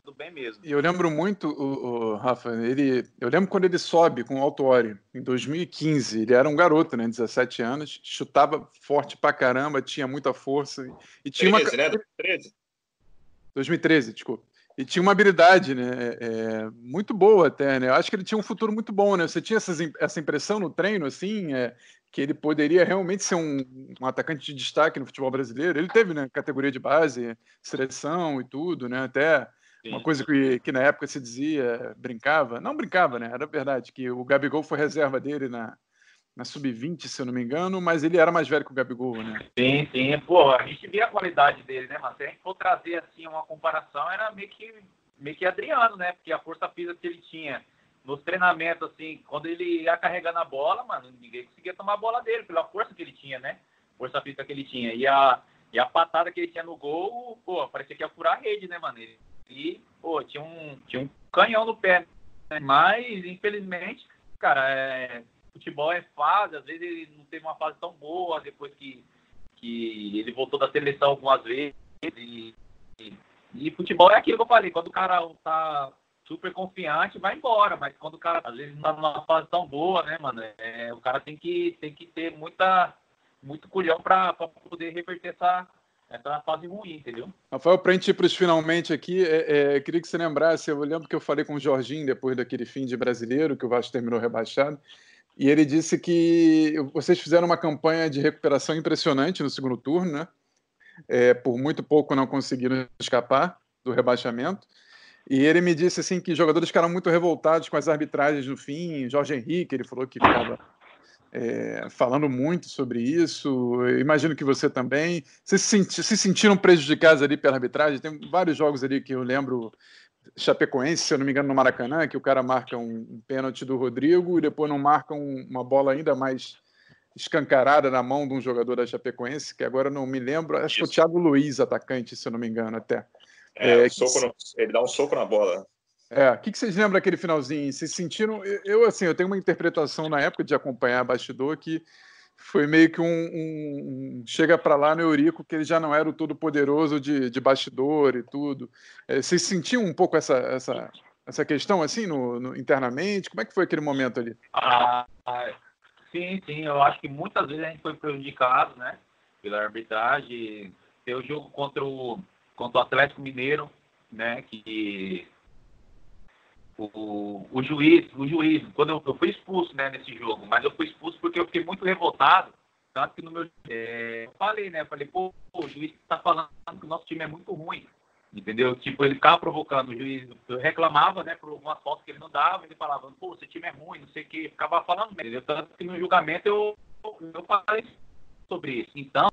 do bem mesmo. E eu lembro muito, o, o, Rafa, ele, eu lembro quando ele sobe com o Autori, em 2015. Ele era um garoto, né, 17 anos, chutava forte pra caramba, tinha muita força. E tinha 13, uma... né? 13. 2013, desculpa. E tinha uma habilidade, né? É, é, muito boa até, né? Eu acho que ele tinha um futuro muito bom, né? Você tinha essas, essa impressão no treino, assim, é, que ele poderia realmente ser um, um, atacante de destaque no futebol brasileiro. Ele teve, né? Categoria de base, seleção e tudo, né? Até uma coisa que, que na época se dizia, brincava, não brincava, né? Era verdade, que o Gabigol foi reserva dele na, na sub-20, se eu não me engano, mas ele era mais velho que o Gabigol, né? Sim, sim. Pô, a gente via a qualidade dele, né, mas se a gente for trazer assim uma comparação, era meio que, meio que Adriano, né? Porque a força física que ele tinha nos treinamentos, assim, quando ele ia carregando a bola, mano, ninguém conseguia tomar a bola dele, pela força que ele tinha, né? Força física que ele tinha. E a, e a patada que ele tinha no gol, pô, parecia que ia furar a rede, né, mano? E, pô, tinha um, tinha um canhão no pé. Né? Mas, infelizmente, cara, é, futebol é fase, às vezes ele não teve uma fase tão boa depois que, que ele voltou da seleção algumas vezes. E, e, e futebol é aquilo que eu falei, quando o cara tá super confiante, vai embora. Mas quando o cara, às vezes, não tá numa fase tão boa, né, mano? É, o cara tem que, tem que ter muita, muito culhão para poder reverter essa, essa fase ruim, entendeu? Rafael, para a gente ir para os finalmente aqui, é, é, queria que você lembrasse, eu lembro que eu falei com o Jorginho depois daquele fim de brasileiro, que o Vasco terminou rebaixado, e ele disse que vocês fizeram uma campanha de recuperação impressionante no segundo turno, né? É, por muito pouco não conseguiram escapar do rebaixamento. E ele me disse assim que jogadores ficaram muito revoltados com as arbitragens no fim. Jorge Henrique, ele falou que ficava é, falando muito sobre isso. Eu imagino que você também. Vocês se, senti se sentiram prejudicados ali pela arbitragem? Tem vários jogos ali que eu lembro. Chapecoense, se eu não me engano, no Maracanã, que o cara marca um, pênalti do Rodrigo e depois não marca um, uma bola ainda mais escancarada na mão de um jogador da Chapecoense, que agora não me lembro, acho Isso. que o Thiago Luiz, atacante, se eu não me engano, até. É, é no, ele dá um soco na bola. É, o que, que vocês lembram daquele finalzinho? Vocês sentiram? Eu, assim, eu tenho uma interpretação na época de acompanhar bastidor que foi meio que um, um, um chega para lá no Eurico que ele já não era o todo poderoso de, de bastidor e tudo. É, sentiam um pouco essa, essa, essa questão assim no, no, internamente? Como é que foi aquele momento ali? Ah, sim, sim. Eu acho que muitas vezes a gente foi prejudicado, né, pela arbitragem. Tem o jogo contra o contra o Atlético Mineiro, né, que o, o juiz, o juiz, quando eu, eu, fui expulso né, nesse jogo, mas eu fui expulso porque eu fiquei muito revoltado, Tanto que no meu. É, eu falei, né? Eu falei, pô, o juiz tá falando que o nosso time é muito ruim. Entendeu? Tipo, ele ficava provocando o juiz, eu reclamava, né, por algumas fotos que ele não dava, ele falava, pô, esse time é ruim, não sei o que, ficava falando mesmo. Tanto que no julgamento eu, eu falei sobre isso. Então,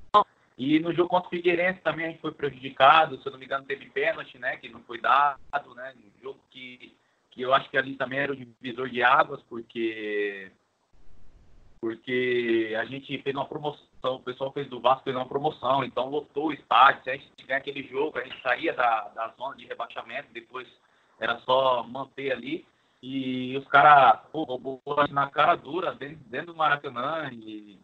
e no jogo contra o Figueirense também a gente foi prejudicado, se eu não me engano, teve pênalti, né, que não foi dado, né, um jogo que, que eu acho que ali também era o divisor de águas, porque porque a gente fez uma promoção, o pessoal fez do Vasco fez uma promoção, então lotou o estádio. Se a gente ganhar aquele jogo, a gente saía da, da zona de rebaixamento, depois era só manter ali. E os caras, roubou na cara dura, dentro, dentro do Maracanã. E,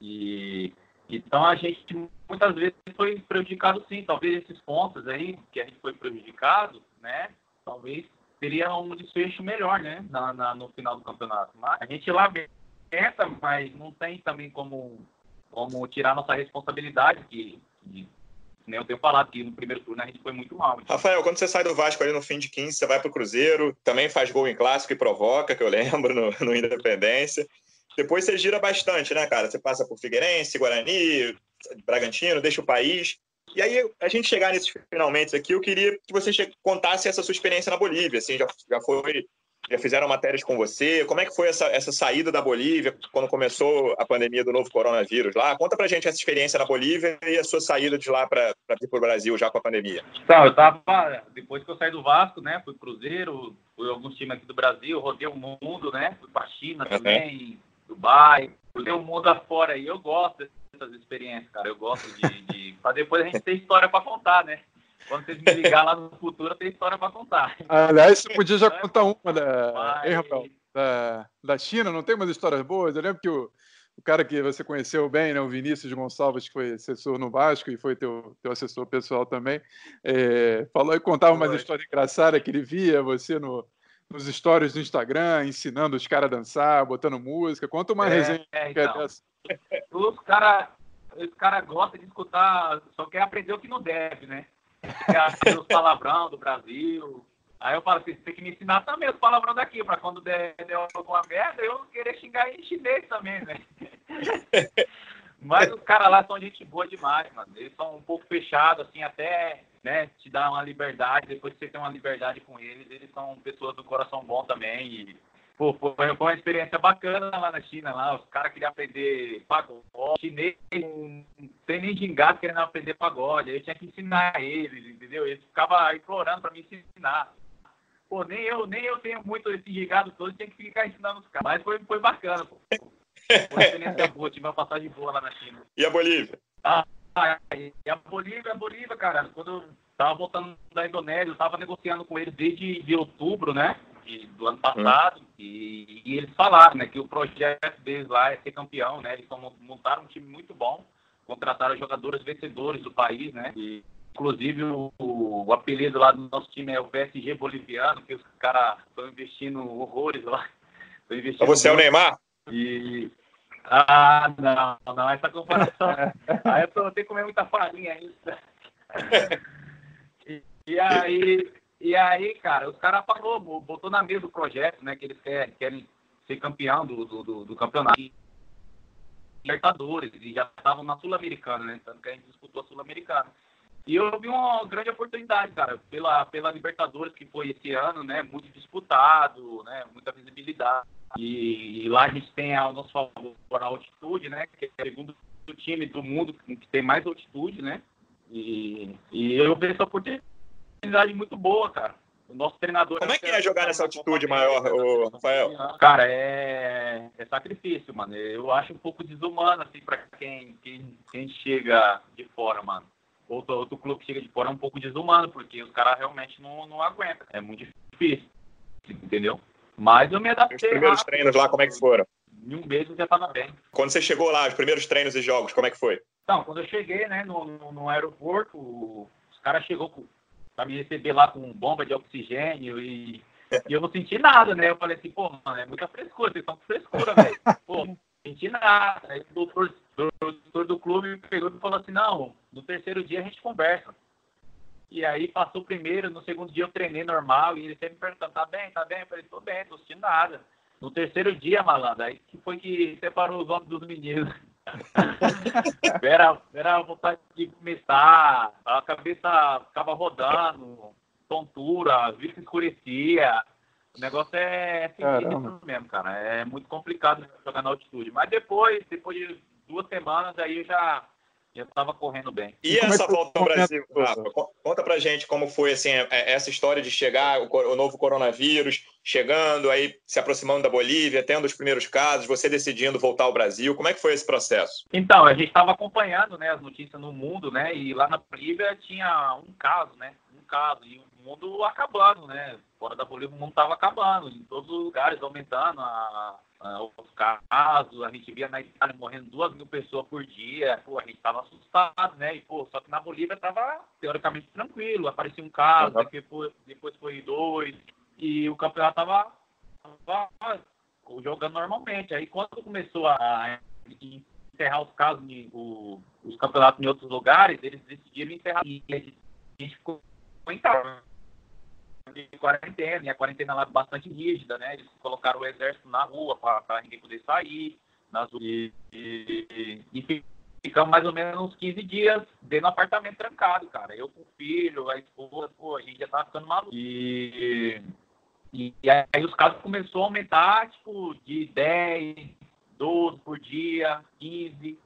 e então a gente muitas vezes foi prejudicado sim. Talvez esses pontos aí que a gente foi prejudicado, né? Talvez teria um desfecho melhor, né? Na, na no final do campeonato. Mas a gente lá tenta, mas não tem também como, como tirar nossa responsabilidade, que, que nem eu tenho falado que no primeiro turno a gente foi muito mal. Rafael, quando você sai do Vasco ali no fim de 15, você vai para o Cruzeiro, também faz gol em clássico e provoca, que eu lembro, no, no Independência. Depois você gira bastante, né, cara? Você passa por Figueirense, Guarani, Bragantino, deixa o país. E aí, a gente chegar nesses finalmente aqui, eu queria que você contasse essa sua experiência na Bolívia. Assim, já, já foi já fizeram matérias com você. Como é que foi essa, essa saída da Bolívia quando começou a pandemia do novo coronavírus lá? Conta pra gente essa experiência na Bolívia e a sua saída de lá para vir para o Brasil já com a pandemia. Então, eu tava, depois que eu saí do Vasco, né, fui Cruzeiro, fui alguns times aqui do Brasil, rodei o mundo, né, fui para China uhum. também, Dubai, rodei o mundo afora e eu gosto dessas experiências, cara, eu gosto de, de... para depois a gente ter história para contar, né? Quando vocês me ligar lá no futuro, tem história para contar. Aliás, você podia já contar uma da, Mas... Rafael, da, da China, não tem umas histórias boas? Eu lembro que o, o cara que você conheceu bem, né, o Vinícius Gonçalves, que foi assessor no Vasco e foi teu, teu assessor pessoal também, é, falou e contava umas histórias engraçadas que ele via você no, nos stories do Instagram, ensinando os caras a dançar, botando música. Conta uma é, resenha é, então. dessa. Os caras cara gostam de escutar, só quer aprender o que não deve, né? os palavrão do Brasil. Aí eu falo assim, tem que me ensinar também os palavrão daqui, para quando der, der alguma merda, eu querer xingar em chinês também, né? Mas os caras lá são gente boa demais, mano. Eles são um pouco fechados, assim, até né, te dar uma liberdade. Depois que você tem uma liberdade com eles, eles são pessoas do coração bom também. E Pô, foi, uma experiência bacana lá na China, lá. Os caras queriam aprender pagode. Chinês não tem nem gingado querendo aprender pagode. Aí eu tinha que ensinar eles, entendeu? Eles ficavam implorando para me ensinar. Pô, nem eu, nem eu tenho muito esse gingado todo, tinha que ficar ensinando os caras. Mas foi, foi bacana, pô. Foi uma experiência boa, tive uma passagem boa lá na China. E a Bolívia? Ah, e a Bolívia, a Bolívia, cara, quando eu tava voltando da Indonésia, eu tava negociando com eles desde de outubro, né? De, do ano passado, hum. e, e, eles falaram né, que o projeto deles lá é ser campeão, né? Eles montaram um time muito bom, contrataram jogadores vencedores do país, né? E, inclusive o, o, apelido lá do nosso time é o PSG boliviano, que os caras estão investindo horrores lá. Investindo Você muito. é o Neymar? E. Ah, não, não, essa comparação. aí eu tô, tenho que comer muita farinha ainda. e, e aí e aí, cara, os caras falou, botou na mesa o projeto, né? Que eles querem, querem ser campeão do, do, do campeonato. Libertadores, e já estavam na Sul-Americana, né? Tanto que a gente disputou a Sul-Americana. E eu vi uma grande oportunidade, cara, pela, pela Libertadores, que foi esse ano, né? Muito disputado, né? Muita visibilidade. E, e lá a gente tem ao nosso favor a altitude, né? Que é o segundo time do mundo que tem mais altitude, né? E, e eu vi essa oportunidade oportunidade muito boa, cara. O nosso treinador. Como é que é jogar nessa altitude maior, o Rafael? Cara, é, é sacrifício, mano. Eu acho um pouco desumano, assim, pra quem, quem, quem chega de fora, mano. Outro, outro clube que chega de fora é um pouco desumano, porque os caras realmente não, não aguentam. É muito difícil, entendeu? Mas eu me adaptei. Os primeiros rápido, treinos lá, como é que foram? Em um mês eu já tava bem. Quando você chegou lá, os primeiros treinos e jogos, como é que foi? Então, quando eu cheguei, né, no, no, no aeroporto, os caras chegou com para me receber lá com bomba de oxigênio e, e, eu não senti nada, né? Eu falei assim, pô, mano, é muita frescura, vocês estão com frescura, velho. Pô, não senti nada. Aí o doutor, doutor do clube pegou e falou assim, não, no terceiro dia a gente conversa. E aí passou o primeiro, no segundo dia eu treinei normal, e ele sempre perguntando, tá bem, tá bem? Eu falei, tô bem, tô sentindo nada. No terceiro dia, malandro, aí que foi que separou os homens dos meninos. era, era vontade de começar, a cabeça ficava rodando, tontura, vista escurecia. O negócio é sinistro mesmo, cara. É muito complicado jogar na altitude. Mas depois, depois de duas semanas, aí eu já já estava correndo bem. E, e essa é volta ao Brasil, Rafa? Conta pra gente como foi assim, é, é, essa história de chegar o, o, novo coronavírus, chegando aí, se aproximando da Bolívia, tendo os primeiros casos, você decidindo voltar ao Brasil. Como é que foi esse processo? Então, a gente estava acompanhando né, as notícias no mundo, né? E lá na Bolívia tinha um caso, né? Um caso. E o mundo acabando, né? Fora da Bolívia o mundo estava acabando, em todos os lugares, aumentando a, uh, os casos, a gente via na Itália morrendo duas mil pessoas por dia, pô, a gente tava assustado, né? E, pô, só que na Bolívia tava teoricamente tranquilo, aparecia um caso, uhum. depois, depois foi dois, e o campeonato tava, tava jogando normalmente. Aí quando começou a encerrar os casos, o, os campeonatos em outros lugares, eles decidiram encerrar. E a gente ficou em casa de quarentena, e a quarentena lá é bastante rígida, né? Eles colocaram o exército na rua para ninguém poder sair, nas e, e, e ficamos mais ou menos uns 15 dias dentro do apartamento trancado, cara. Eu com o filho, a esposa, pô, a gente já tava ficando maluco. E, e, e aí os casos começaram a aumentar, tipo, de 10, 12 por dia, 15,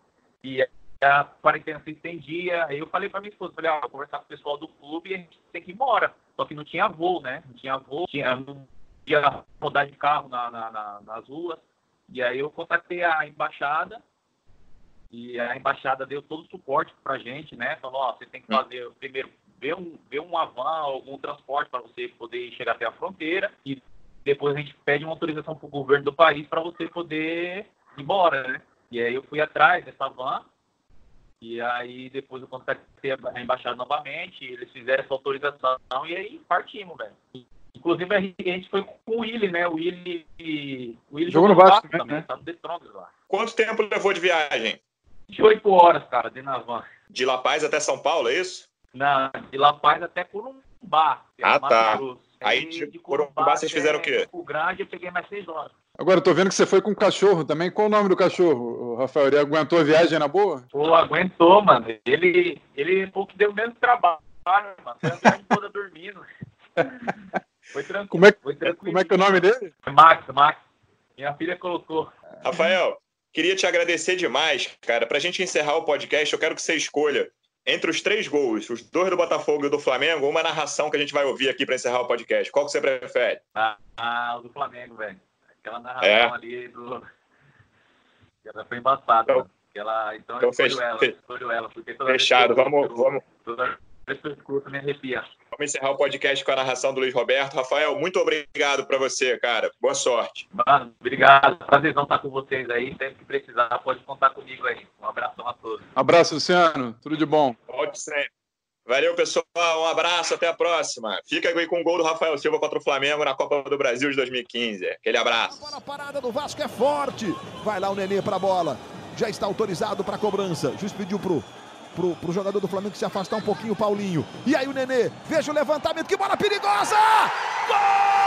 e a quarentena se estendia. Aí eu falei para minha esposa, falei, ah, vou conversar com o pessoal do clube e a gente tem que ir embora. Só que não tinha voo, né? Não tinha voo, tinha, não ia rodar de carro na, na, na, nas ruas. E aí eu contatei a embaixada e a embaixada deu todo o suporte para gente, né? Falou, ó, você tem que fazer primeiro ver um, ver um avan, algum transporte para você poder chegar até a fronteira e depois a gente pede uma autorização para o governo do país para você poder ir embora, né? E aí eu fui atrás dessa van e aí depois eu contactei a embaixada novamente, eles fizeram essa autorização e aí partimos, velho. Inclusive a gente foi com o Willi, né? O Willi, o Willi jogou no Vasco também, né? tá no The Strongest lá. Quanto tempo levou de viagem? 28 horas, cara, de na van. De La Paz até São Paulo, é isso? Não, de La Paz até Corumbá. Ah, tá. Aí, de, de Corumbá, vocês fizeram o quê? O Grande eu peguei mais 6 horas. Agora, eu tô vendo que você foi com um cachorro também. Qual o nome do cachorro, Rafael? Ele aguentou a viagem na boa? Pô, aguentou, mano. Ele, ele foi o que deu menos trabalho, mano. Foi a viagem toda dormindo. Foi tranquilo. Como é, foi como é que é o nome dele? Max, Max. Minha filha colocou. Rafael, queria te agradecer demais, cara. Pra gente encerrar o podcast, eu quero que você escolha entre os três gols, os dois do Botafogo e o do Flamengo, uma narração que a gente vai ouvir aqui para encerrar o podcast. Qual que você prefere? Ah, ah o do Flamengo, velho. Aquela narração é. ali do. Ela foi embaçada. Então, ela, então, então fech... ela, ela, porque toda Fechado, vamos. Eu, vamos... Toda vez que eu escuto, me arrepia. Vamos encerrar o podcast com a narração do Luiz Roberto. Rafael, muito obrigado para você, cara. Boa sorte. Mano, obrigado. Prazerzão estar com vocês aí. Sempre que precisar, pode contar comigo aí. Um abraço a todos. Abraço, Luciano. Tudo de bom. Pode sempre. Valeu, pessoal. Um abraço, até a próxima. Fica aí com o gol do Rafael Silva contra o Flamengo na Copa do Brasil de 2015. Aquele abraço. A parada do Vasco é forte. Vai lá o Nenê para a bola. Já está autorizado para a cobrança. Juiz pediu pro, pro, pro jogador do Flamengo se afastar um pouquinho, Paulinho. E aí o Nenê, veja o levantamento, que bola perigosa! Gol!